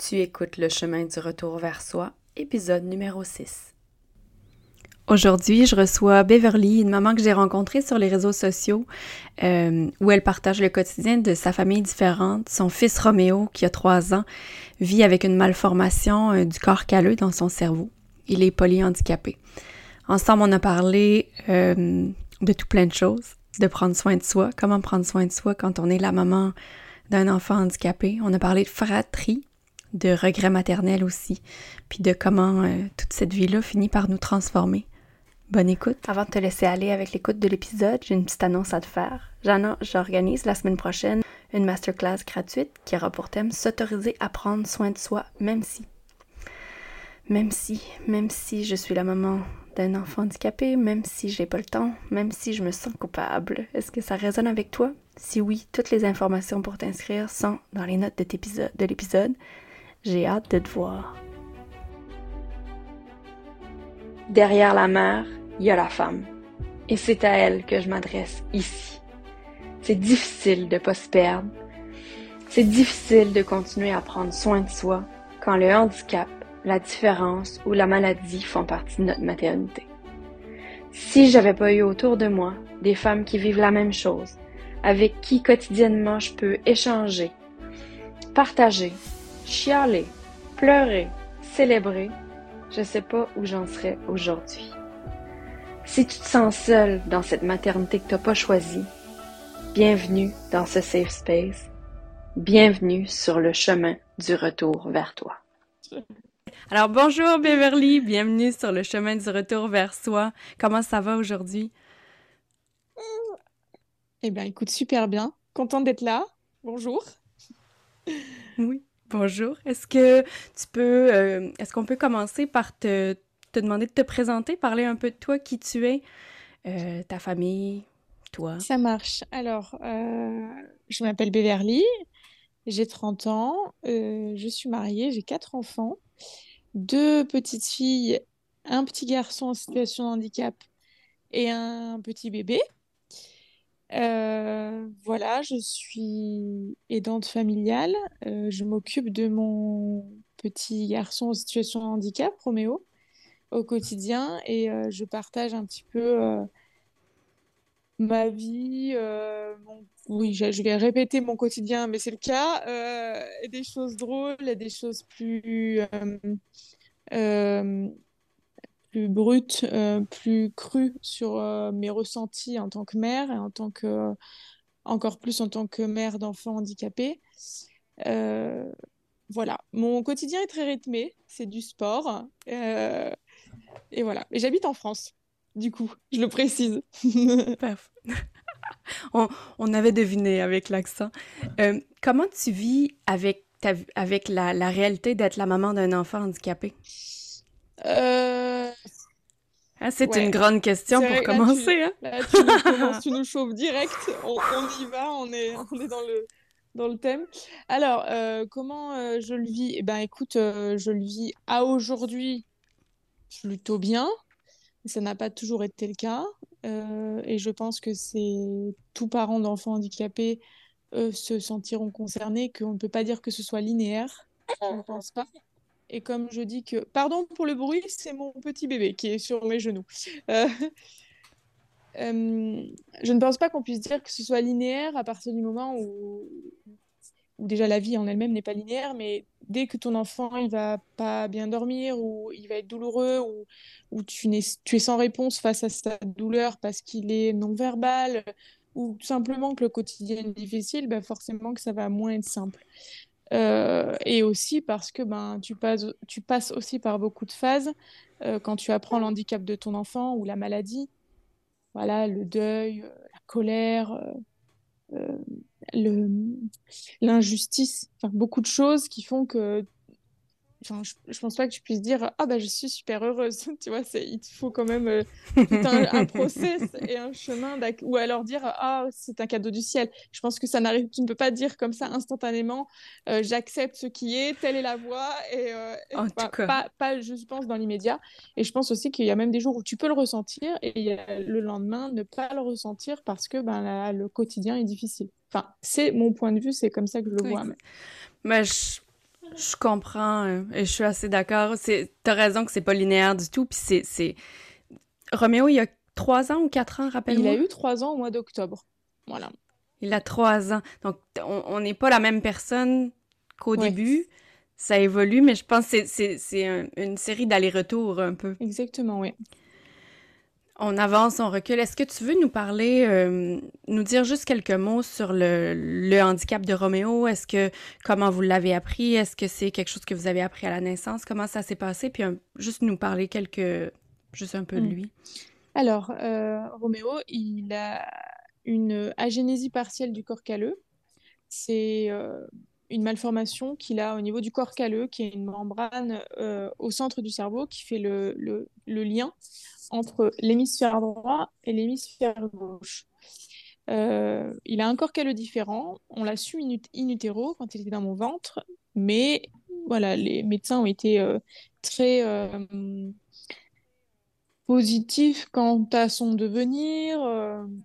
Tu écoutes Le chemin du retour vers soi, épisode numéro 6. Aujourd'hui, je reçois Beverly, une maman que j'ai rencontrée sur les réseaux sociaux, euh, où elle partage le quotidien de sa famille différente. Son fils Roméo, qui a trois ans, vit avec une malformation euh, du corps calleux dans son cerveau. Il est polyhandicapé. Ensemble, on a parlé euh, de tout plein de choses, de prendre soin de soi, comment prendre soin de soi quand on est la maman d'un enfant handicapé. On a parlé de fratrie, de regrets maternels aussi, puis de comment euh, toute cette vie-là finit par nous transformer. Bonne écoute. Avant de te laisser aller avec l'écoute de l'épisode, j'ai une petite annonce à te faire. J'organise la semaine prochaine une masterclass gratuite qui aura pour thème s'autoriser à prendre soin de soi, même si. Même si, même si je suis la maman d'un enfant handicapé, même si j'ai pas le temps, même si je me sens coupable. Est-ce que ça résonne avec toi? Si oui, toutes les informations pour t'inscrire sont dans les notes de l'épisode. J'ai hâte de te voir. Derrière la mère, il y a la femme. Et c'est à elle que je m'adresse ici. C'est difficile de pas se perdre. C'est difficile de continuer à prendre soin de soi quand le handicap, la différence ou la maladie font partie de notre maternité. Si j'avais pas eu autour de moi des femmes qui vivent la même chose, avec qui quotidiennement je peux échanger, partager, chialer, pleurer, célébrer, je sais pas où j'en serais aujourd'hui. Si tu te sens seul dans cette maternité que tu n'as pas choisie, bienvenue dans ce safe space. Bienvenue sur le chemin du retour vers toi. Alors bonjour Beverly, bienvenue sur le chemin du retour vers soi. Comment ça va aujourd'hui? Eh bien, écoute, super bien. Contente d'être là. Bonjour. Oui. Bonjour. Euh, est-ce qu'on peut commencer par te, te, demander de te présenter, parler un peu de toi, qui tu es, euh, ta famille, toi? Ça marche. Alors, euh, je m'appelle Beverly, j'ai 30 ans, je suis mariée, j'ai quatre enfants, deux petites filles, un petit garçon en situation de handicap et un petit bébé. Euh, voilà, je suis aidante familiale. Euh, je m'occupe de mon petit garçon en situation de handicap, Roméo, au quotidien et euh, je partage un petit peu ma vie. Oui, je, vais répéter mon quotidien, mais c'est le cas. des choses drôles, des choses plus plus brute, euh, plus crue sur euh, mes ressentis en tant que mère et en tant que, encore plus en tant que mère d'enfants handicapés. Euh, voilà, mon quotidien est très rythmé, c'est du sport. et voilà, et j'habite en France, du coup, je le précise. on, on, avait deviné avec l'accent. comment tu vis avec, ta, avec la, la réalité d'être la maman d'un enfant handicapé? Euh... Ah, c'est une grande question pour commencer. Hein. tu, nous, chauffes direct. On, y va, on est, on est dans, le, dans le thème. Alors, euh, comment euh, je le vis? Eh ben, écoute, euh, je le vis à aujourd'hui plutôt bien. Ça n'a pas toujours été le cas. et je pense que c'est tous parents d'enfants handicapés se sentiront concernés, qu'on ne peut pas dire que ce soit linéaire. Je ne pense pas. Et comme je dis que, pardon pour le bruit, c'est mon petit bébé qui est sur mes genoux. Euh, euh, je ne pense pas qu'on puisse dire que ce soit linéaire à partir du moment où, déjà la vie en elle-même n'est pas linéaire, mais dès que ton enfant il va pas bien dormir ou il va être douloureux ou, tu, es, sans réponse face à sa douleur parce qu'il est non verbal ou tout simplement que le quotidien est difficile, ben forcément que ça va moins être simple. Euh, et aussi parce que ben, tu, passes, tu passes aussi par beaucoup de phases euh, quand tu apprends l'handicap de ton enfant ou la maladie. Voilà, le deuil, euh, la colère, l'injustice, beaucoup de choses qui font que Enfin, je, je, pense pas que tu puisses dire ah bah je suis super heureuse. Tu vois c'est il faut quand même euh, tout un, process et un chemin ou alors dire ah c'est un cadeau du ciel. Je pense que ça n'arrive tu ne peux pas dire comme ça instantanément euh, j'accepte ce qui est telle est la voie et, euh, pas, pas, je pense dans l'immédiat. Et je pense aussi qu'il y a même des jours où tu peux le ressentir et il y a le lendemain ne pas le ressentir parce que ben le quotidien est difficile. Enfin c'est mon point de vue c'est comme ça que je le vois mais je Je comprends euh, et je suis assez d'accord. T'as raison que c'est pas linéaire du tout. Puis c'est. Roméo, il y a trois ans ou quatre ans, rappelle-moi. Il a eu trois ans au mois d'octobre. Voilà. Il a trois ans. Donc, on n'est pas la même personne qu'au début. Ça évolue, mais je pense que c'est une série d'allers-retours un peu. Exactement, oui. On avance, on recule. Est-ce que tu veux nous parler, euh, nous dire juste quelques mots sur le, handicap de Roméo? Est-ce que, comment vous l'avez appris? Est-ce que c'est quelque chose que vous avez appris à la naissance? Comment ça s'est passé? Puis juste nous parler quelques, juste un peu de hmm. lui. Alors, euh, Roméo, il a une agénésie partielle du corps calleux. C'est euh, une malformation qu'il a au niveau du corps calleux, qui est une membrane au centre du cerveau qui fait le, le, le lien entre l'hémisphère droit et l'hémisphère gauche. Euh, il a un corps calleux différent. On l'a su in, utero quand il était dans mon ventre, mais voilà, les médecins ont été euh, très euh, positifs quant à son devenir.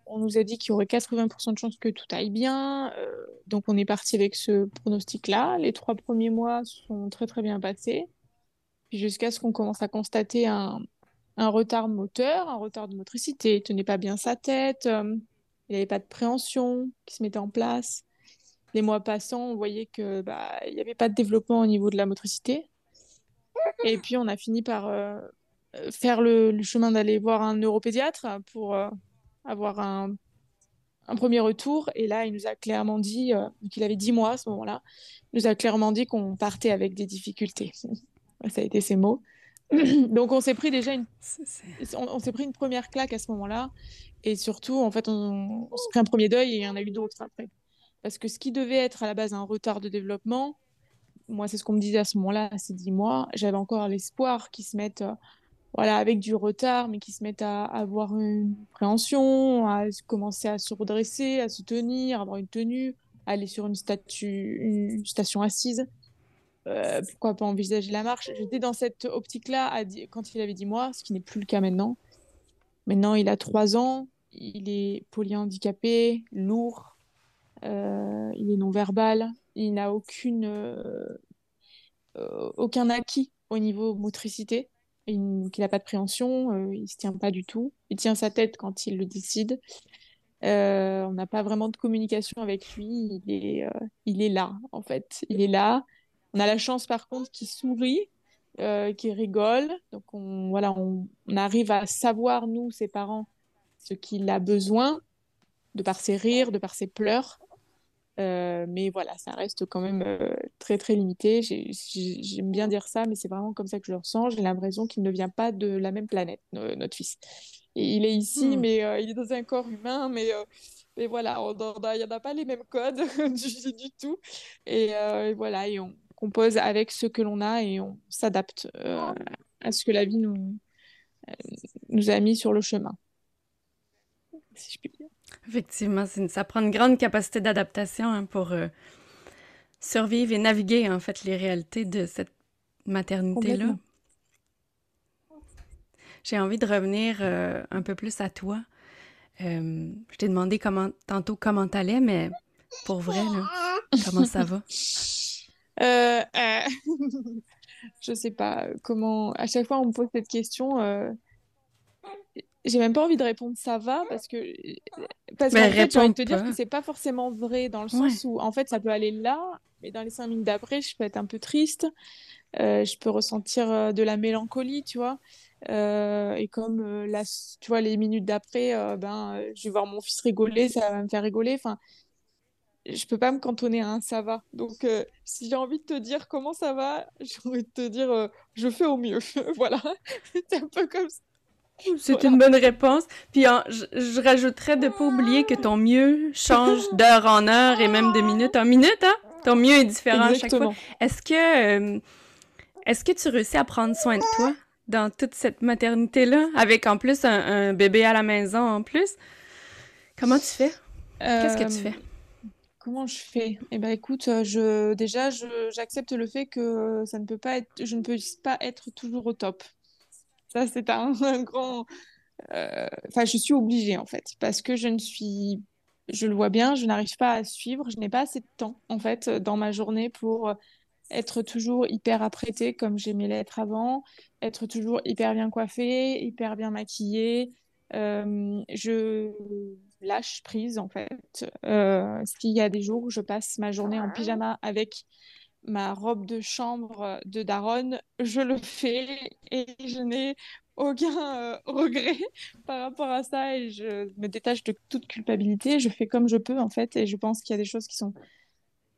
on nous a dit qu'il y aurait 80% de chances que tout aille bien. donc on est parti avec ce pronostic-là. Les trois premiers mois sont très très bien passés. jusqu'à ce qu'on commence à constater un, un retard moteur, un retard de motricité, il tenait pas bien sa tête, euh, il n'avait pas de préhension qui se mettait en place. Les mois passant, on voyait que bah il n'y avait pas de développement au niveau de la motricité. Et puis on a fini par euh, faire le, chemin d'aller voir un neuropédiatre pour euh, avoir un, premier retour. Et là, il nous a clairement dit, qu'il avait 10 mois à ce moment-là, il nous a clairement dit qu'on partait avec des difficultés. Ça a été ses mots. Donc on s'est pris déjà une, on, s'est pris une première claque à ce moment-là, et surtout en fait on, s'est pris un premier deuil et il y en a eu d'autres après, parce que ce qui devait être à la base un retard de développement, moi c'est ce qu'on me disait à ce moment-là, ces dix mois, j'avais encore l'espoir qu'ils se mettent, euh, voilà, avec du retard, mais qu'ils se mettent à, avoir une préhension, à commencer à se redresser, à se tenir, à avoir une tenue, à aller sur une, statue, une station assise. Euh, pourquoi pas envisager la marche? J'étais dans cette optique-là quand il avait dit moi, ce qui n'est plus le cas maintenant. Maintenant, il a trois ans, il est polyhandicapé, lourd, euh, il est non-verbal, il n'a euh, aucun acquis au niveau motricité, il n'a pas de préhension, il ne se tient pas du tout, il tient sa tête quand il le décide. on n'a pas vraiment de communication avec lui, il est là en fait, il est là, on a la chance par contre qu'il sourit, euh, qu'il rigole. Donc on, voilà, on, arrive à savoir, nous, ses parents, ce qu'il a besoin, de par ses rires, de par ses pleurs. Euh, mais voilà, ça reste quand même euh, très très limité. J'aime bien dire ça, mais c'est vraiment comme ça que je le ressens. J'ai l'impression qu'il ne vient pas de la même planète, notre fils. Et il est ici, hmm. mais il est dans un corps humain, mais, mais voilà, il n'y en a pas les mêmes codes du, du, tout. Et, et voilà, et on, compose avec ce que l'on a et on s'adapte euh, à ce que la vie nous, euh, nous a mis sur le chemin. Si je puis dire. Effectivement, ça prend une grande capacité d'adaptation hein, pour euh, survivre et naviguer en fait les réalités de cette maternité-là. J'ai envie de revenir un peu plus à toi. je t'ai demandé comment tantôt comment t'allais, mais pour vrai, là, comment ça va? Euh, euh... je sais pas comment. À chaque fois, on me pose cette question. Euh... J'ai même pas envie de répondre ça va parce que parce qu'en fait, j'ai envie de te dire que c'est pas forcément vrai dans le sens où en fait ça peut aller là, mais dans les cinq minutes d'après, je peux être un peu triste, euh, je peux ressentir euh, de la mélancolie, tu vois. Euh, et comme là, tu vois, les minutes d'après, ben, je vais voir mon fils rigoler, ça va me faire rigoler. Enfin, je peux pas me cantonner à un ça va. Donc, euh, si j'ai envie de te dire comment ça va, j'ai envie de te dire euh, je fais au mieux. voilà. C'est un peu comme ça. C'est une bonne réponse. Puis je, rajouterais de pas oublier que ton mieux change d'heure en heure et même de minute en minute. Hein? Ton mieux est différent à chaque fois. Est-ce que, euh, est-ce que tu réussis à prendre soin de toi dans toute cette maternité-là, avec en plus un, un, bébé à la maison en plus? Comment tu fais? Qu'est-ce que tu fais? Comment je fais? Eh ben écoute, euh, je déjà j'accepte le fait que ça ne peut pas être, je ne peux pas être toujours au top. Ça c'est un, grand, euh, enfin je suis obligée en fait parce que je ne suis, je le vois bien, je n'arrive pas à suivre, je n'ai pas assez de temps en fait dans ma journée pour être toujours hyper apprêtée comme j'aimais l'être avant, être toujours hyper bien coiffée, hyper bien maquillée. Euh, je lâche prise en fait. Euh, S'il y a des jours où je passe ma journée en pyjama avec ma robe de chambre de daronne, je le fais et je n'ai aucun euh, regret par rapport à ça et je me détache de toute culpabilité. Je fais comme je peux en fait et je pense qu'il y a des choses qui sont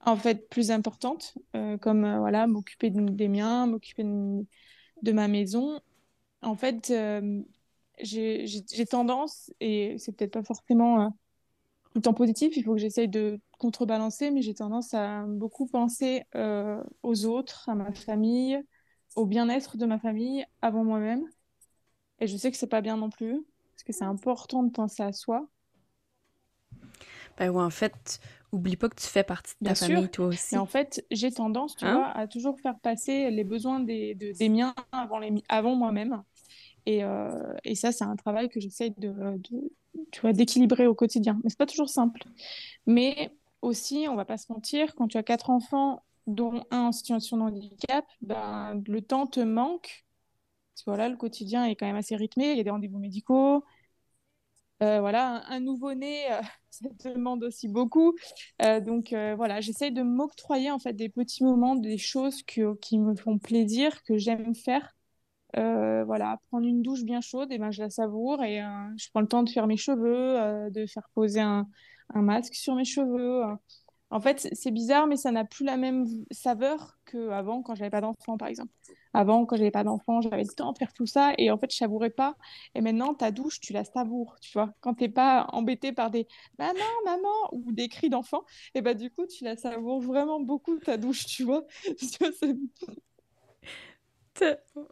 en fait plus importantes, euh, comme euh, voilà m'occuper de- des miens, m'occuper de, de ma maison. En fait, j'ai tendance et c'est peut-être pas forcément euh, tout le temps positif. Il faut que j'essaye de contrebalancer, mais j'ai tendance à beaucoup penser euh, aux autres, à ma famille, au bien-être de ma famille avant moi-même. Et je sais que c'est pas bien non plus, parce que c'est important de penser à soi, Ben ouais, en fait, oublie pas que tu fais partie de bien ta sûr. famille, toi aussi. en fait, j'ai tendance, tu Hein? vois, à toujours faire passer les besoins des, de- des miens avant, les, avant moi-même. Et, euh, et ça, c'est un travail que j'essaye de, de, tu vois, d'équilibrer au quotidien. Mais c'est pas toujours simple. Mais aussi, on va pas se mentir, quand tu as quatre enfants, dont un en situation de handicap, ben, le temps te manque. Voilà, le quotidien est quand même assez rythmé. Il y a des rendez-vous médicaux, Euh, voilà, un, un nouveau-né, euh, ça demande aussi beaucoup. Euh, donc euh, voilà, j'essaye de m'octroyer en fait des petits moments, des choses que, qui me font plaisir, que j'aime faire. Euh, voilà, prendre une douche bien chaude, et ben je la savoure et euh, je prends le temps de faire mes cheveux, euh, de faire poser un, un masque sur mes cheveux. euh. En fait, c'est c'est bizarre, mais ça n'a plus la même saveur qu'avant quand j'avais pas d'enfant, par exemple. Avant, quand j'avais pas d'enfant, j'avais le temps de faire tout ça et en fait, je savourais pas. Et maintenant, ta douche, tu la savoures, tu vois. Quand t'es pas embêté par des maman, maman ou des cris d'enfant, et ben du coup, tu la savoures vraiment beaucoup ta douche, tu vois.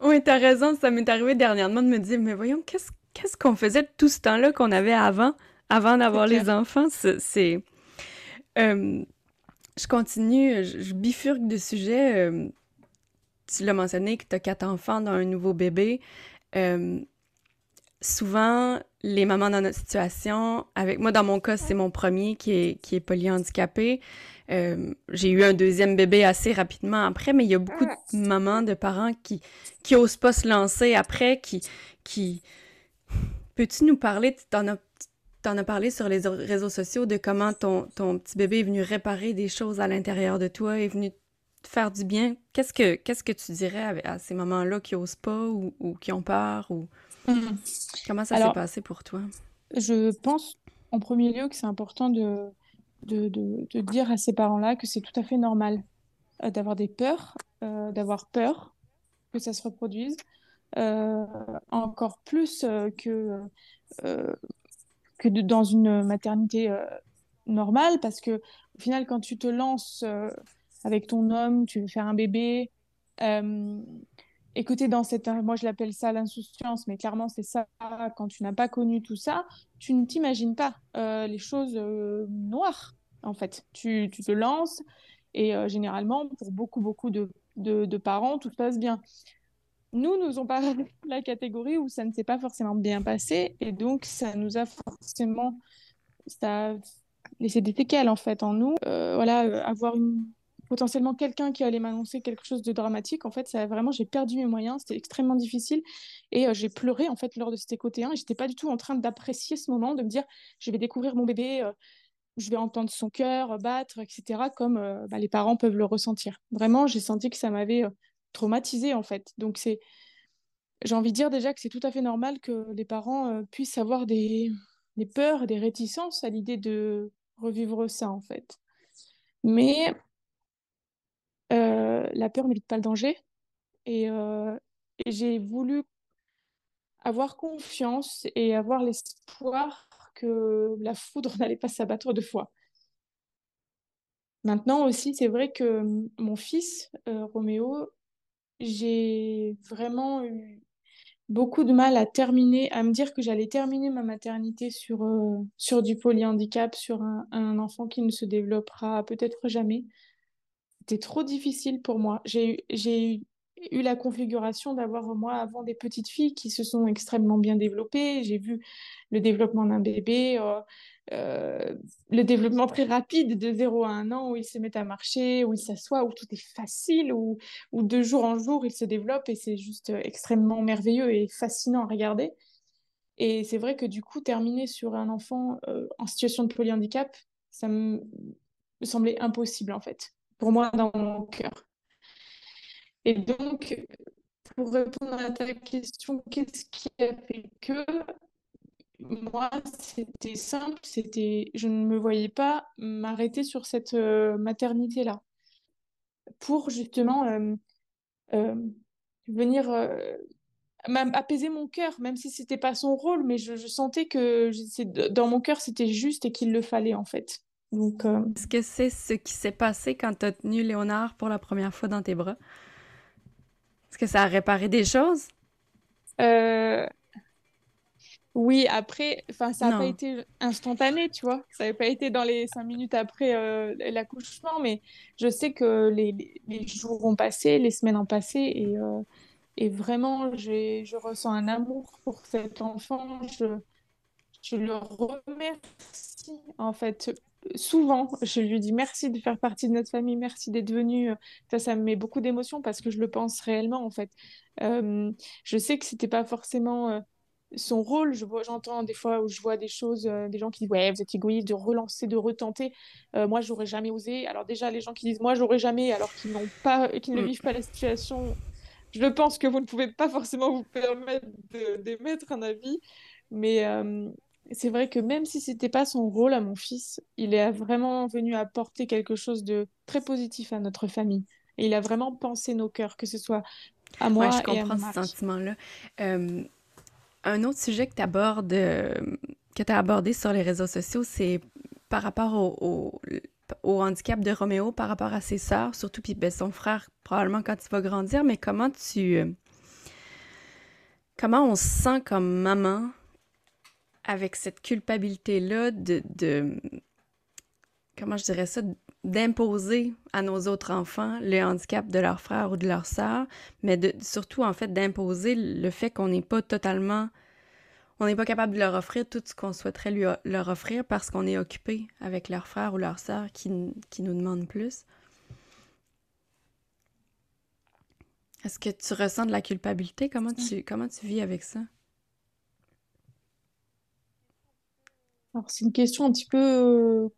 Oui, t'as raison, ça m'est arrivé dernièrement de me dire, mais voyons, qu'est-ce qu'est-ce qu'on faisait tout ce temps-là qu'on avait avant, avant d'avoir les enfants? C'est, euh, je continue, je, je bifurque de sujet. euh, tu l'as mentionné que t'as quatre enfants dans un nouveau bébé. Euh, souvent, les mamans dans notre situation, avec moi, dans mon cas, c'est mon premier qui est, qui est polyhandicapé. Euh, j'ai eu un deuxième bébé assez rapidement après, mais il y a beaucoup de mamans, de parents qui, qui osent pas se lancer après, qui, qui... Peux-tu nous parler, tu t'en as, t'en as parlé sur les réseaux sociaux de comment ton, ton petit bébé est venu réparer des choses à l'intérieur de toi, est venu te faire du bien? Qu'est-ce que, qu'est-ce que tu dirais à, à ces mamans-là qui osent pas ou, ou qui ont peur ou Mhm. comment ça s'est passé pour toi? je pense en premier lieu que c'est important de, de, dire à ces parents-là que c'est tout à fait normal euh, d'avoir des peurs, euh, d'avoir peur que ça se reproduise, euh, encore plus que, que dans une maternité normale, parce que au final, quand tu te lances avec ton homme, tu veux faire un bébé, euh, dans cette, moi je l'appelle ça l'insouciance, mais clairement c'est ça, quand tu n'as pas connu tout ça, tu ne t'imagines pas les choses noires, en fait. Tu, te lances, et euh, généralement, pour beaucoup, beaucoup de, de, de parents, tout se passe bien. Nous, nous ont pas la catégorie où ça ne s'est pas forcément bien passé, et donc ça nous a forcément ça a laissé des séquelles en fait en nous. Euh, voilà, euh, avoir potentiellement quelqu'un qui allait m'annoncer quelque chose de dramatique, en fait, ça vraiment j'ai perdu mes moyens, c'était extrêmement difficile et j'ai pleuré en fait lors de cet éco T1 et j'étais pas du tout en train d'apprécier ce moment, de me dire je vais découvrir mon bébé, je vais entendre son cœur battre, etc. comme euh, bah, les parents peuvent le ressentir. Vraiment, j'ai senti que ça m'avait euh, traumatisée en fait. Donc j'ai envie de dire déjà que c'est tout à fait normal que les parents euh, puissent avoir des, peurs, des réticences à l'idée de revivre ça, en fait. Mais euh, la peur n'évite pas le danger. Et j'ai voulu avoir confiance et avoir l'espoir que la foudre n'allait pas s'abattre deux fois. Maintenant aussi, c'est vrai que mon fils, euh, Roméo, j'ai vraiment eu beaucoup de mal à terminer, à me dire que j'allais terminer ma maternité sur, euh, sur du polyhandicap, sur un, un enfant qui ne se développera peut-être jamais. C'était trop difficile pour moi. J'ai, eu- eu, la configuration d'avoir, moi, avant des petites filles qui se sont extrêmement bien développées. J'ai vu le développement d'un bébé. euh, euh, le développement très rapide de 0 à 1 an où ils se mettent à marcher, où ils s'assoient, où tout est facile, où, où de jour en jour ils se développent et c'est juste extrêmement merveilleux et fascinant à regarder. Et c'est vrai que du coup, terminer sur un enfant euh, en situation de polyhandicap, ça me semblait impossible en fait, pour moi dans mon cœur. Et donc, pour répondre à ta question, qu'est-ce qui a fait que moi, c'était simple, c'était, je ne me voyais pas m'arrêter sur cette euh, maternité-là pour justement euh, euh, venir apaiser mon cœur, même si c'était pas son rôle, mais je, sentais que dans mon cœur c'était juste et qu'il le fallait en fait. Est-ce que c'est ce qui s'est passé quand tu as tenu Léonard pour la première fois dans tes bras? Est-ce que ça a réparé des choses? Oui, après, enfin, ça n'a pas été instantané, tu vois. Ça n'avait pas été dans les cinq minutes après euh, l'accouchement, mais je sais que les, les, jours ont passé, les semaines ont passé, et, euh, et vraiment, je ressens un amour pour cet enfant. Je, je le remercie, en fait. Souvent, je lui dis merci de faire partie de notre famille, merci d'être venu. Ça, ça me met beaucoup d'émotions parce que je le pense réellement, en fait. Euh, je sais que c'était pas forcément son rôle. Je vois, j'entends des fois où je vois des choses, euh, des gens qui disent ouais, vous êtes égoïste de relancer, de retenter. Euh, moi, j'aurais jamais osé. Alors déjà, les gens qui disent moi, j'aurais jamais, alors qu'ils n'ont pas, qu'ils ne mm. vivent pas la situation. Je pense que vous ne pouvez pas forcément vous permettre d'émettre un avis, mais euh, c'est vrai que même si c'était pas son rôle à mon fils, il est vraiment venu apporter quelque chose de très positif à notre famille. Et il a vraiment pensé nos cœurs, que ce soit à moi je et à comprends ce sentiment-là. Un autre sujet que tu abordes, euh, que tu as abordé sur les réseaux sociaux, c'est par rapport au, handicap de Roméo, par rapport à ses sœurs, surtout puis ben, son frère, probablement quand il va grandir, mais comment tu... Euh, comment on se sent comme maman avec cette culpabilité-là de, de, comment je dirais ça, d'imposer à nos autres enfants le handicap de leur frère ou de leur sœur, mais de, surtout en fait d'imposer le fait qu'on n'est pas totalement, on n'est pas capable de leur offrir tout ce qu'on souhaiterait lui, leur offrir parce qu'on est occupé avec leur frère ou leur sœur qui, qui nous demandent plus. Est-ce que tu ressens de la culpabilité? Comment tu, comment tu vis avec ça? Alors, c'est une question un petit peu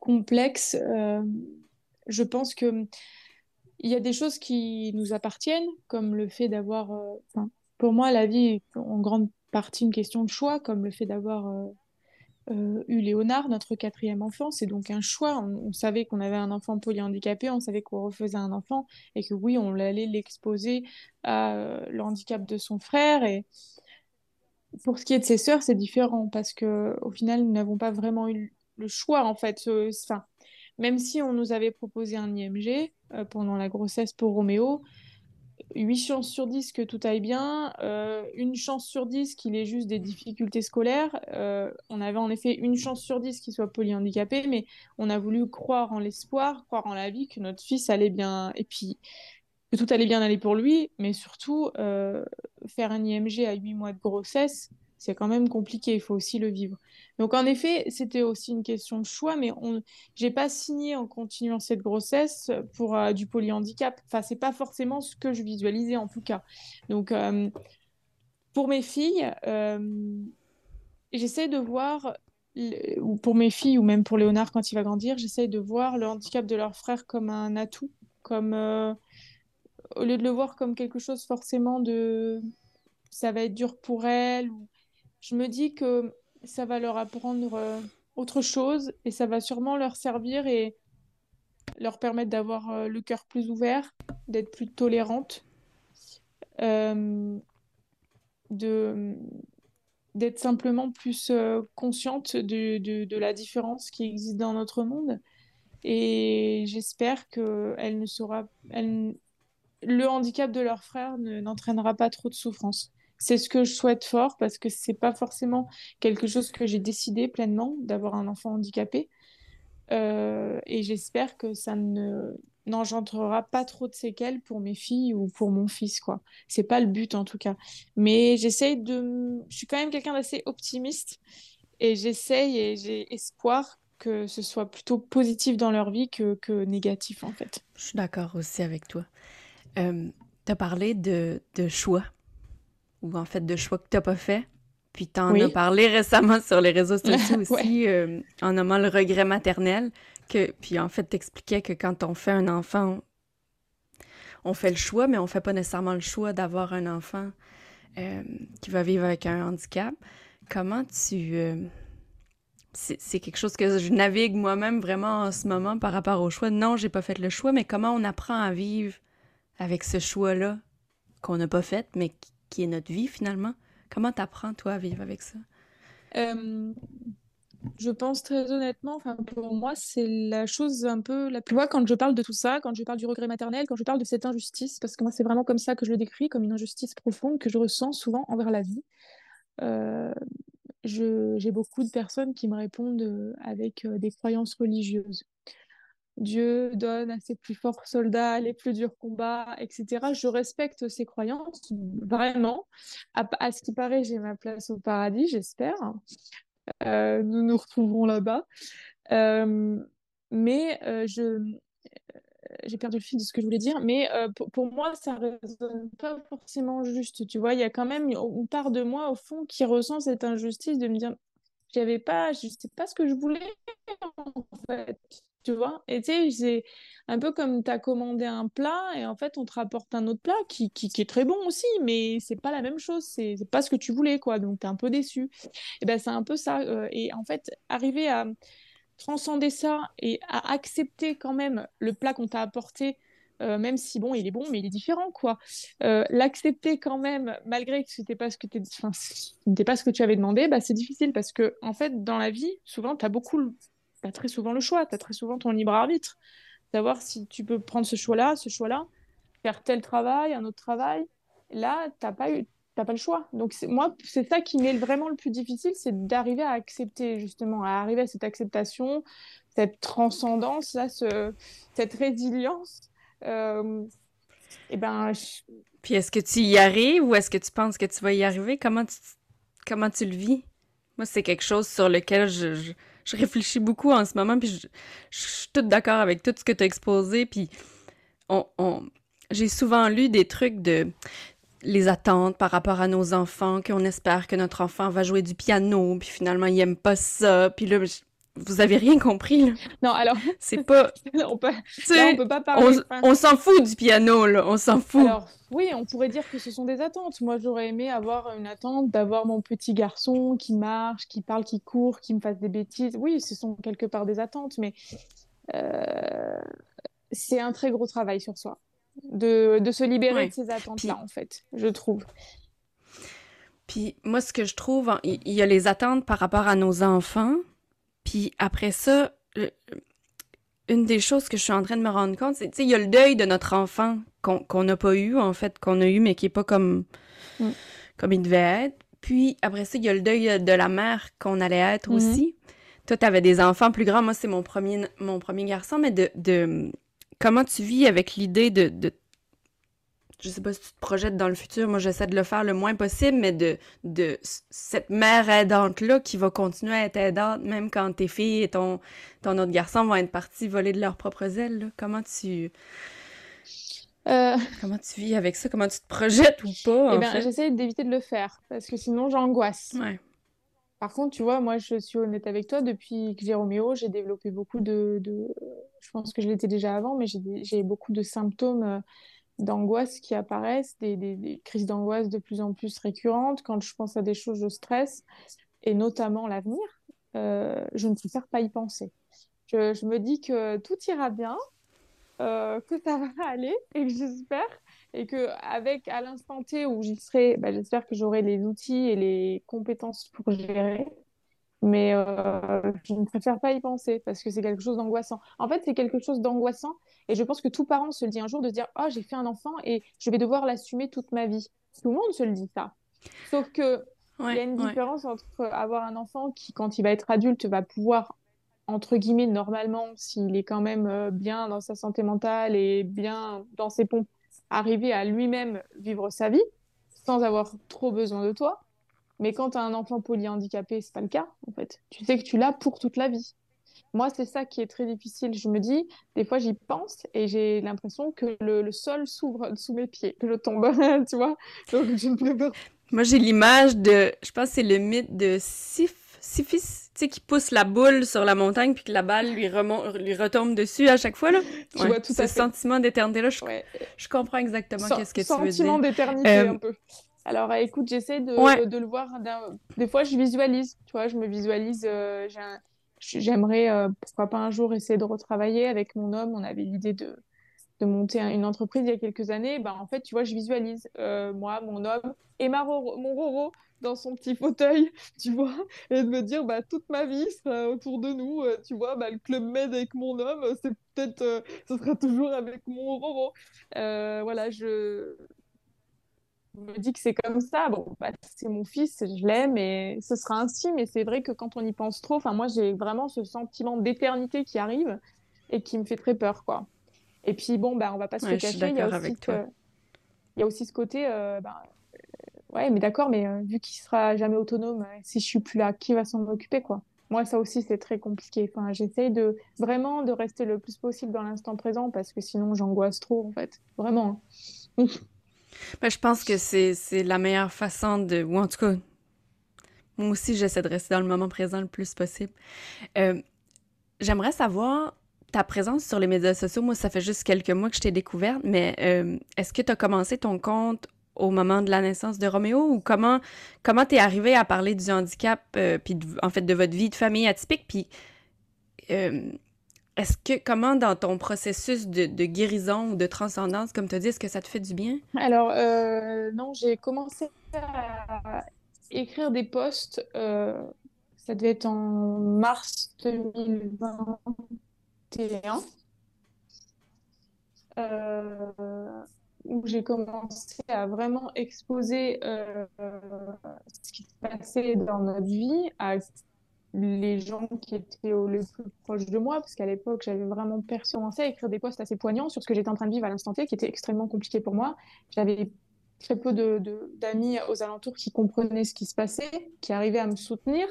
complexe. Euh, je pense que il y a des choses qui nous appartiennent, comme le fait d'avoir. Euh, pour moi, la vie est en grande partie une question de choix, comme le fait d'avoir euh, eu Léonard, notre quatrième enfant. C'est donc un choix. On, savait qu'on avait un enfant polyhandicapé, on savait qu'on refaisait un enfant et que oui, on allait l'exposer à le handicap de son frère. Et pour ce qui est de ses sœurs, c'est différent parce que au final, nous n'avons pas vraiment eu le choix, en fait. Enfin, même si on nous avait proposé un IMG euh, pendant la grossesse pour Roméo, 8 chances sur 10 que tout aille bien, euh, une chance sur 10 qu'il ait juste des difficultés scolaires. Euh, on avait en effet une chance sur 10 qu'il soit polyhandicapé, mais on a voulu croire en l'espoir, croire en la vie, que notre fils allait bien, et puis que tout allait bien aller pour lui, mais surtout faire un IMG à 8 mois de grossesse, c'est quand même compliqué, il faut aussi le vivre. Donc en effet, c'était aussi une question de choix, mais on... j'ai pas signé en continuant cette grossesse pour euh, du polyhandicap. Enfin, c'est pas forcément ce que je visualisais en tout cas. Donc euh, pour mes filles, euh, j'essaie de voir, ou pour mes filles ou même pour Léonard quand il va grandir, j'essaie de voir le handicap de leur frère comme un atout, comme au lieu de le voir comme quelque chose forcément de ça va être dur pour elle je me dis que ça va leur apprendre euh, autre chose et ça va sûrement leur servir et leur permettre d'avoir euh, le cœur plus ouvert, d'être plus tolérante, euh, de d'être simplement plus consciente de, de, la différence qui existe dans notre monde. Et j'espère que elle ne sera, elle, le handicap de leur frère n'entraînera pas trop de souffrance c'est ce que je souhaite fort parce que c'est pas forcément quelque chose que j'ai décidé pleinement d'avoir un enfant handicapé. Euh, et j'espère que ça ne n'engendrera pas trop de séquelles pour mes filles ou pour mon fils quoi. C'est pas le but en tout cas. Mais j'essaye de je suis quand même quelqu'un d'assez optimiste et j'essaye et j'ai espoir que ce soit plutôt positif dans leur vie que, que négatif en fait. Je suis d'accord aussi avec toi. Euh, tu as parlé de, de, choix, ou en fait de choix que tu pas fait. Puis tu en as parlé récemment sur les réseaux sociaux aussi, euh, en nommant le regret maternel. Que, puis en fait, tu expliquais que quand on fait un enfant, on fait le choix, mais on fait pas nécessairement le choix d'avoir un enfant euh, qui va vivre avec un handicap. Comment tu... Euh, c'est quelque chose que je navigue moi-même vraiment en ce moment par rapport au choix. Non, j'ai pas fait le choix, mais comment on apprend à vivre avec ce choix-là qu'on n'a pas fait, mais qui est notre vie finalement? Comment t'apprends, toi, à vivre avec ça? Je pense très honnêtement, pour moi, c'est la chose un peu la plus. Moi, quand je parle de tout ça, quand je parle du regret maternel, quand je parle de cette injustice, parce que moi, c'est vraiment comme ça que je le décris, comme une injustice profonde que je ressens souvent envers la vie. Euh, j'ai beaucoup de personnes qui me répondent euh, avec euh, des croyances religieuses. Dieu donne à ses plus forts soldats les plus durs combats, etc. Je respecte ces croyances, vraiment. À, ce qui paraît, j'ai ma place au paradis, j'espère. Euh, nous nous retrouverons là-bas. Euh, mais euh, je j'ai perdu le fil de ce que je voulais dire, mais pour, moi, ça résonne pas forcément juste. Tu vois, il y a quand même une part de moi, au fond, qui ressent cette injustice de me dire, j'avais pas, je sais pas ce que je voulais, en fait tu vois? Et tu sais, c'est un peu comme tu as commandé un plat et en fait, on te rapporte un autre plat qui, qui, est très bon aussi, mais c'est pas la même chose, c'est pas ce que tu voulais, quoi. Donc, tu es un peu déçu. Et ben, c'est un peu ça. Euh, et en fait, arriver à transcender ça et à accepter quand même le plat qu'on t'a apporté. Euh, même si bon, il est bon, mais il est différent, quoi. Euh, l'accepter quand même, malgré que ce n'était pas ce que tu pas ce que tu avais demandé, bah, c'est difficile parce que en fait, dans la vie, souvent, tu as beaucoup as très souvent le choix, tu as très souvent ton libre arbitre. Savoir si tu peux prendre ce choix-là, ce choix-là, faire tel travail, un autre travail. Là, tu n'as pas, pas le choix. Donc, moi, c'est ça qui m'est vraiment le plus difficile, c'est d'arriver à accepter, justement, à arriver à cette acceptation, cette transcendance, là, ce, cette résilience. Euh, et ben, Puis est-ce que tu y arrives ou est-ce que tu penses que tu vas y arriver? Comment tu, comment tu le vis? Moi, c'est quelque chose sur lequel je réfléchis beaucoup en ce moment, puis je, suis toute d'accord avec tout ce que tu as exposé, puis on, j'ai souvent lu des trucs de les attentes par rapport à nos enfants, qu'on espère que notre enfant va jouer du piano, puis finalement il aime pas ça, puis là vous avez rien compris là. Non, alors c'est pas on peut on peut pas parler on, s'en fout du piano là, on s'en fout. Alors oui, on pourrait dire que ce sont des attentes. Moi, j'aurais aimé avoir une attente d'avoir mon petit garçon qui marche, qui parle, qui court, qui me fasse des bêtises. Oui, ce sont quelque part des attentes, mais euh, c'est un très gros travail sur soi de, de se libérer de ces attentes-là, en fait, je trouve. Puis moi, ce que je trouve, il y a les attentes par rapport à nos enfants, puis après ça, une des choses que je suis en train de me rendre compte, c'est, il y a le deuil de notre enfant qu'on n'a pas eu, en fait, qu'on a eu, mais qui est pas comme, mm. comme il devait être. Puis après ça, il y a le deuil de la mère qu'on allait être mm-hmm. aussi. Toi, tu avais des enfants plus grands. Moi, c'est mon premier, mon premier garçon, mais de, de comment tu vis avec l'idée de, de je sais pas si tu te projettes dans le futur, moi j'essaie de le faire le moins possible, mais de, de cette mère aidante-là qui va continuer à être aidante même quand tes filles et ton, ton autre garçon vont être partis voler de leurs propres ailes. Comment tu... Euh. Comment tu vis avec ça? Comment tu te projettes ou pas? Eh bien, j'essaie d'éviter de le faire parce que sinon j'angoisse. Par contre, tu vois, moi je suis honnête avec toi. Depuis que j'ai Roméo, j'ai développé beaucoup de, de, Je pense que je l'étais déjà avant, mais j'ai beaucoup de symptômes euh, d'angoisse qui apparaissent, des, crises d'angoisse de plus en plus récurrentes. Quand je pense à des choses, je stresse, et notamment l'avenir, euh, je ne préfère pas y penser. Je, me dis que tout ira bien, euh, que ça va aller, et que j'espère, et que avec à l'instant T où j'y serai, bah, j'espère que j'aurai les outils et les compétences pour gérer. Mais euh, je ne préfère pas y penser parce que c'est quelque chose d'angoissant. En fait, c'est quelque chose d'angoissant et je pense que tout parent se le dit un jour de dire Oh, j'ai fait un enfant et je vais devoir l'assumer toute ma vie. Tout le monde se le dit ça. Sauf que il y a une différence entre avoir un enfant qui, quand il va être adulte, va pouvoir, entre guillemets, normalement, s'il est quand même euh, bien dans sa santé mentale et bien dans ses pompes, arriver à lui-même vivre sa vie sans avoir trop besoin de toi Mais quand tu as un enfant polyhandicapé, c'est pas le cas, en fait. Tu sais que tu l'as pour toute la vie. Moi, c'est ça qui est très difficile. Je me dis, des fois, j'y pense et j'ai l'impression que le, sol s'ouvre sous mes pieds, que je tombe, tu vois. Donc, je ne peux pas. Moi, j'ai l'image de, je pense que c'est le mythe de Sif, Sifis, tu sais, qui pousse la boule sur la montagne puis que la balle lui, remonte, lui retombe dessus à chaque fois, là. Tu vois, tout ce sentiment d'éternité-là, je, je, comprends exactement qu'est-ce que tu veux dire. Sentiment d'éternité, euh, un peu. Alors, écoute, j'essaie de, de, le voir. Des fois, je visualise, tu vois, je me visualise, euh, J'aimerais, euh, pourquoi pas un jour, essayer de retravailler avec mon homme. On avait l'idée de, de monter une entreprise il y a quelques années. Ben, en fait, tu vois, je visualise euh, moi, mon homme et ma mon Roro dans son petit fauteuil, tu vois, et de me dire, bah, toute ma vie sera autour de nous, euh, tu vois, bah, le club med avec mon homme, c'est peut-être, ce sera toujours avec mon Roro. voilà, je, me dis que c'est comme ça. Bon, bah, c'est mon fils, je l'aime et ce sera ainsi. Mais c'est vrai que quand on y pense trop, enfin moi j'ai vraiment ce sentiment d'éternité qui arrive et qui me fait très peur, quoi. Et puis bon, bah on va pas se le cacher. Il y a aussi il y a aussi ce côté, euh, bah, euh, ouais, mais d'accord, mais euh, vu qu'il sera jamais autonome, si je suis plus là, qui va s'en occuper, quoi? Moi, ça aussi, c'est très compliqué. Enfin, j'essaye de vraiment de rester le plus possible dans l'instant présent parce que sinon, j'angoisse trop, en fait. Vraiment. Ben, je pense que c'est la meilleure façon de. Ou en tout cas, moi aussi, j'essaie de rester dans le moment présent le plus possible. Euh, j'aimerais savoir ta présence sur les médias sociaux. Moi, ça fait juste quelques mois que je t'ai découverte, mais euh, est-ce que tu as commencé ton compte au moment de la naissance de Roméo ou comment comment t'es arrivé à parler du handicap euh, puis en fait de votre vie de famille atypique? Puis est-ce que, comment dans ton processus de, guérison ou de transcendance, comme tu dit, est-ce que ça te fait du bien? Alors, euh, non, j'ai commencé à écrire des posts, euh, ça devait être en mars 2021, euh, où j'ai commencé à vraiment exposer ce qui se passait dans notre vie, à les gens qui étaient au, le plus proche de moi, parce qu'à l'époque, j'avais vraiment commencé à écrire des posts assez poignants sur ce que j'étais en train de vivre à l'instant T, qui était extrêmement compliqué pour moi. J'avais très peu d'amis aux alentours qui comprenaient ce qui se passait, qui arrivaient à me soutenir.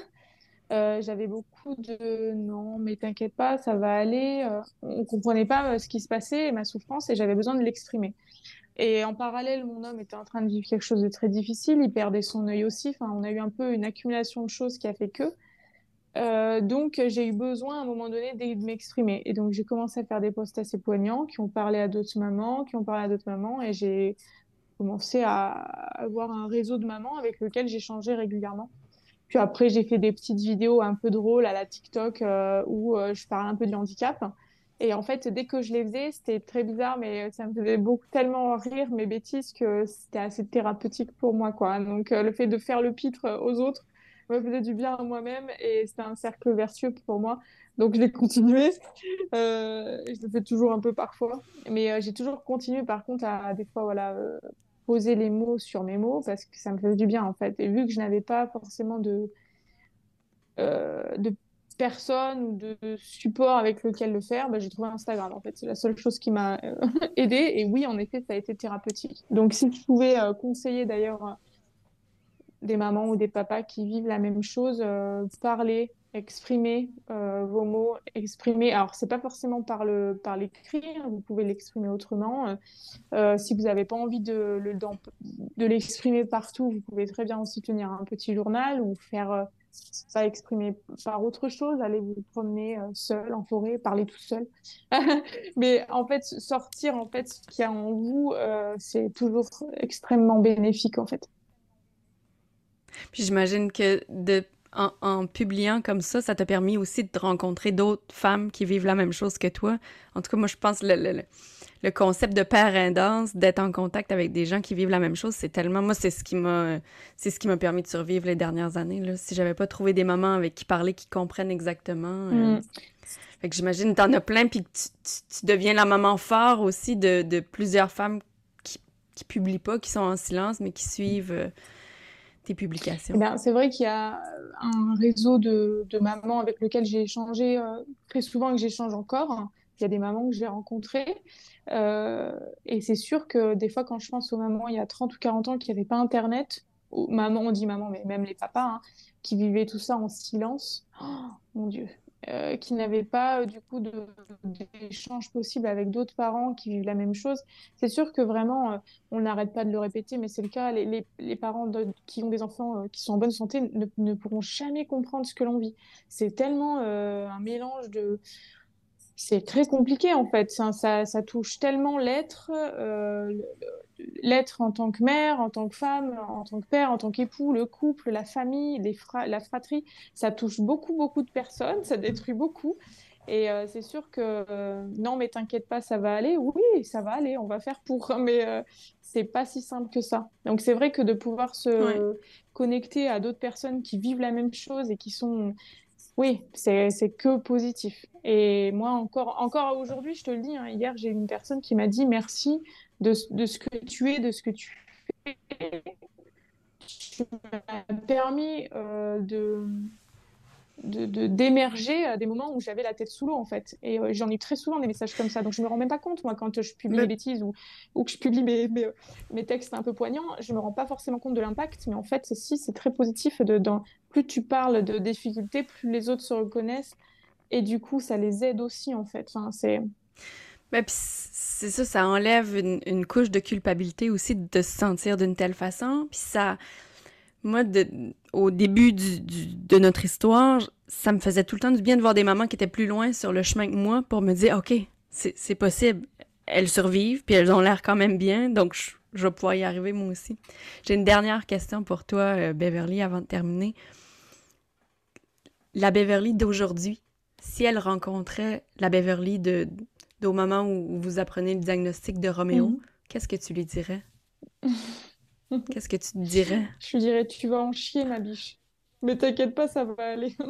Euh, j'avais beaucoup de non, mais t'inquiète pas, ça va aller. Euh, on comprenait pas euh, ce qui se passait, ma souffrance, et j'avais besoin de l'exprimer. Et en parallèle, mon homme était en train de vivre quelque chose de très difficile. Il perdait son œil aussi. Enfin, on a eu un peu une accumulation de choses qui a fait que. Euh, donc, j'ai eu besoin à un moment donné de m'exprimer. Et donc, j'ai commencé à faire des posts assez poignants qui ont parlé à d'autres mamans, qui ont parlé à d'autres mamans. Et j'ai commencé à avoir un réseau de mamans avec lequel j'échangeais régulièrement. Puis après, j'ai fait des petites vidéos un peu drôles à la TikTok euh, où euh, je parle un peu du handicap. Et en fait, dès que je les faisais, c'était très bizarre, mais ça me faisait beaucoup tellement rire mes bêtises que c'était assez thérapeutique pour moi, quoi. Donc, le fait de faire le pitre aux autres, me faisait du bien à moi-même et c'était un cercle vertueux pour moi. Donc je l'ai continué. Euh, je le fais toujours un peu parfois. Mais euh, j'ai toujours continué par contre à, des fois voilà, euh, poser les mots sur mes mots parce que ça me faisait du bien en fait. Et vu que je n'avais pas forcément de, de personne ou de support avec lequel le faire, bah, j'ai trouvé Instagram en fait. C'est la seule chose qui m'a aidé. Et oui, en effet, ça a été thérapeutique. Donc si je pouvais conseiller d'ailleurs des mamans ou des papas qui vivent la même chose, euh, parler, exprimer euh, vos mots, exprimer. Alors, c'est pas forcément par le par l'écrire, vous pouvez l'exprimer autrement. Euh, si vous n'avez pas envie de, le, de l'exprimer partout, vous pouvez très bien aussi tenir un petit journal ou faire ça exprimer par autre chose, aller vous promener seul en forêt, parler tout seul. Mais en fait, sortir en fait ce qu'il y a en vous, c'est toujours extrêmement bénéfique en fait. Puis j'imagine que de, en, publiant comme ça, ça t'a permis aussi de rencontrer d'autres femmes qui vivent la même chose que toi. En tout cas, moi, je pense le, le, le concept de parendance, d'être en contact avec des gens qui vivent la même chose, c'est tellement... Moi, c'est ce qui m'a c'est ce qui m'a permis de survivre les dernières années. Là. Si j'avais pas trouvé des mamans avec qui parler, qui comprennent exactement... Euh, mm. Fait que j'imagine t'en as plein, puis tu, tu, deviens la maman fort aussi de, de plusieurs femmes qui, qui publient pas, qui sont en silence, mais qui suivent... Euh, publications eh ben, C'est vrai qu'il y a un réseau de, mamans avec lequel j'ai échangé euh, très souvent et que j'échange encore. Il y a des mamans que j'ai rencontrées. Euh, et c'est sûr que des fois, quand je pense aux mamans il y a 30 ou 40 ans qui n'avaient pas Internet, maman, on dit maman, mais même les papas, hein, qui vivaient tout ça en silence. Oh, mon Dieu. Euh, qui n'avaient pas du coup d'échange possible avec d'autres parents qui vivent la même chose. C'est sûr que vraiment, on n'arrête pas de le répéter, mais c'est le cas. Les, les, parents qui ont des enfants qui sont en bonne santé ne, ne pourront jamais comprendre ce que l'on vit. C'est tellement un mélange de c'est très compliqué en fait. Ça, ça, touche tellement l'être, euh, l'être en tant que mère, en tant que femme, en tant que père, en tant qu'époux, le couple, la famille, les la fratrie. Ça touche beaucoup, beaucoup de personnes, ça détruit beaucoup. Et euh, c'est sûr que euh, non, mais t'inquiète pas, ça va aller. Oui, ça va aller, on va faire pour. Mais c'est pas si simple que ça. Donc c'est vrai que de pouvoir se connecter à d'autres personnes qui vivent la même chose et qui sont oui, c'est que positif. Et moi, encore, encore aujourd'hui, je te le dis, hein, hier, j'ai une personne qui m'a dit merci de, ce que tu es, de ce que tu fais. Tu m'as permis euh, de d'émerger à des moments où j'avais la tête sous l'eau en fait. Et euh, j'en ai très souvent des messages comme ça. Donc je me rends même pas compte moi quand je publie des bêtises ou, ou que je publie mes, mes, mes, textes un peu poignants je me rends pas forcément compte de l'impact. Mais en fait si c'est très positif de, dans, plus tu parles de difficultés plus les autres se reconnaissent. Et du coup ça les aide aussi en fait. Enfin, c'est ben, c'est ça, ça enlève une, une, couche de culpabilité aussi de se sentir d'une telle façon. Puis ça, moi, au début de notre histoire, ça me faisait tout le temps du bien de voir des mamans qui étaient plus loin sur le chemin que moi pour me dire, OK, c'est possible. Elles survivent, puis elles ont l'air quand même bien, donc je, vais pouvoir y arriver moi aussi. J'ai une dernière question pour toi, euh, Beverly, avant de terminer. La Beverly d'aujourd'hui, si elle rencontrait la Beverly de, au moment où vous apprenez le diagnostic de Roméo, mm-hmm. qu'est-ce que tu lui dirais? Qu'est-ce que tu te dirais? Je lui dirais, tu vas en chier, ma biche. Mais t'inquiète pas, ça va aller.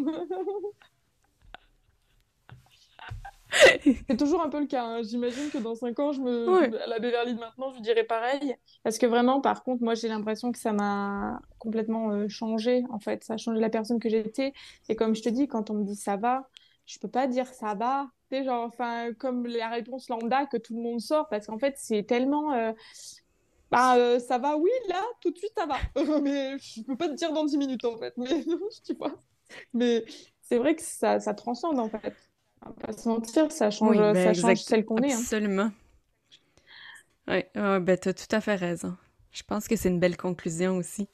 c'est toujours un peu le cas. Hein. J'imagine que dans 5 ans, je me... à la Beverly de maintenant, je dirais pareil. Parce que vraiment, par contre, moi, j'ai l'impression que ça m'a complètement euh, changé. En fait, ça a changé la personne que j'étais. Et comme je te dis, quand on me dit ça va, je peux pas dire ça va. Tu genre, enfin, comme la réponse lambda que tout le monde sort. Parce qu'en fait, c'est tellement. Euh, bah, euh, ça va, oui, là, tout de suite, ça va. mais je peux pas te dire dans 10 minutes, en fait. Mais tu vois. Mais c'est vrai que ça, ça transcende, en fait. On va pas se mentir, ça change, ça ben, change celle qu'on est. Hein. Absolument. Oui, ben, tu as tout à fait raison. Je pense que c'est une belle conclusion aussi.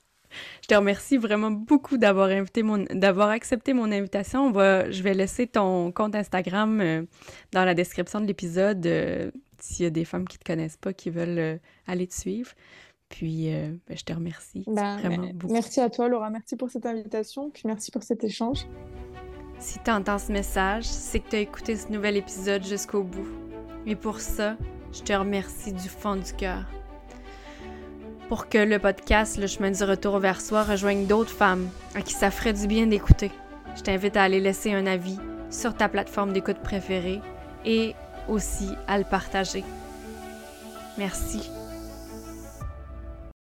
Je te remercie vraiment beaucoup d'avoir invité mon d'avoir accepté mon invitation. On va, je vais laisser ton compte Instagram euh, dans la description de l'épisode. Euh, s'il y a des femmes qui te connaissent pas, qui veulent euh, aller te suivre. Puis, euh, ben, je te remercie ben, vraiment beaucoup. Merci à toi, Laura. Merci pour cette invitation. Puis, merci pour cet échange. Si tu entends ce message, c'est que tu as écouté ce nouvel épisode jusqu'au bout. Et pour ça, je te remercie du fond du cœur. Pour que le podcast Le chemin du retour vers soi rejoigne d'autres femmes à qui ça ferait du bien d'écouter, je t'invite à aller laisser un avis sur ta plateforme d'écoute préférée et aussi à le partager. Merci